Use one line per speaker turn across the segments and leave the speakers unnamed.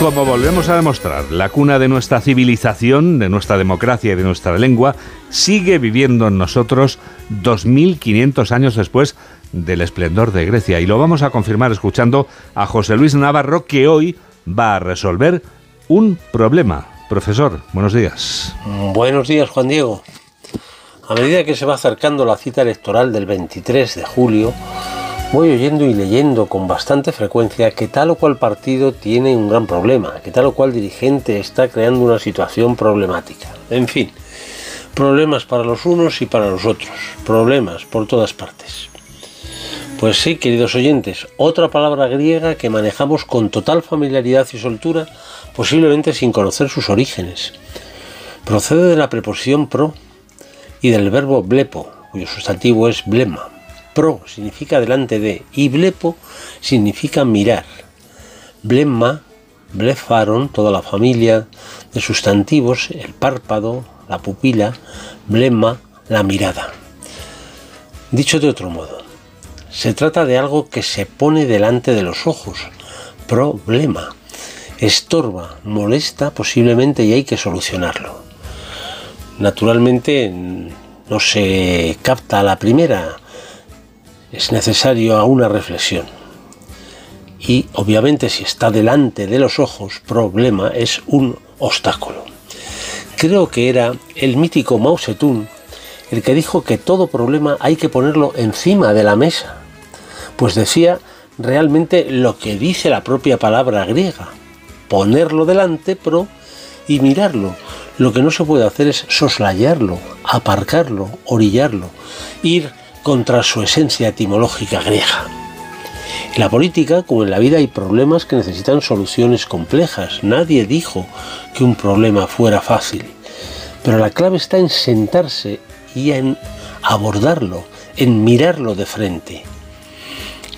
Como volvemos a demostrar, la cuna de nuestra civilización, de nuestra democracia y de nuestra lengua sigue viviendo en nosotros 2500 años después del esplendor de Grecia. Y lo vamos a confirmar escuchando a José Luis Navarro, que hoy va a resolver un problema. Profesor, buenos días.
Buenos días, Juan Diego. A medida que se va acercando la cita electoral del 23 de julio, voy oyendo y leyendo con bastante frecuencia que tal o cual partido tiene un gran problema, que tal o cual dirigente está creando una situación problemática. En fin, problemas para los unos y para los otros, problemas por todas partes. Pues sí, queridos oyentes, otra palabra griega que manejamos con total familiaridad y soltura, posiblemente sin conocer sus orígenes. Procede de la preposición pro y del verbo blepo, cuyo sustantivo es blema Pro significa delante de y blepo significa mirar. Blemma, blefaron, toda la familia de sustantivos, el párpado, la pupila, blemma, la mirada. Dicho de otro modo, se trata de algo que se pone delante de los ojos, problema, estorba, molesta posiblemente y hay que solucionarlo. Naturalmente no se capta a la primera, es necesario a una reflexión. Y obviamente si está delante de los ojos, problema es un obstáculo. Creo que era el mítico Mao el que dijo que todo problema hay que ponerlo encima de la mesa, pues decía realmente lo que dice la propia palabra griega, ponerlo delante, pro, y mirarlo. Lo que no se puede hacer es soslayarlo, aparcarlo, orillarlo, ir contra su esencia etimológica griega. En la política, como en la vida, hay problemas que necesitan soluciones complejas. Nadie dijo que un problema fuera fácil. Pero la clave está en sentarse y en abordarlo, en mirarlo de frente.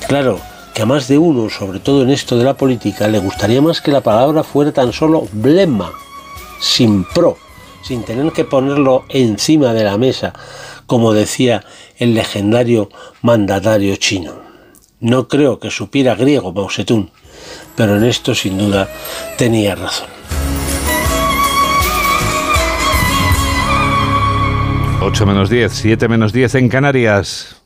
Claro, que a más de uno, sobre todo en esto de la política, le gustaría más que la palabra fuera tan solo blema, sin pro, sin tener que ponerlo encima de la mesa, como decía el legendario mandatario chino. No creo que supiera griego Mao Zedong, pero en esto sin duda tenía razón.
8 menos 10, 7 menos 10 en Canarias.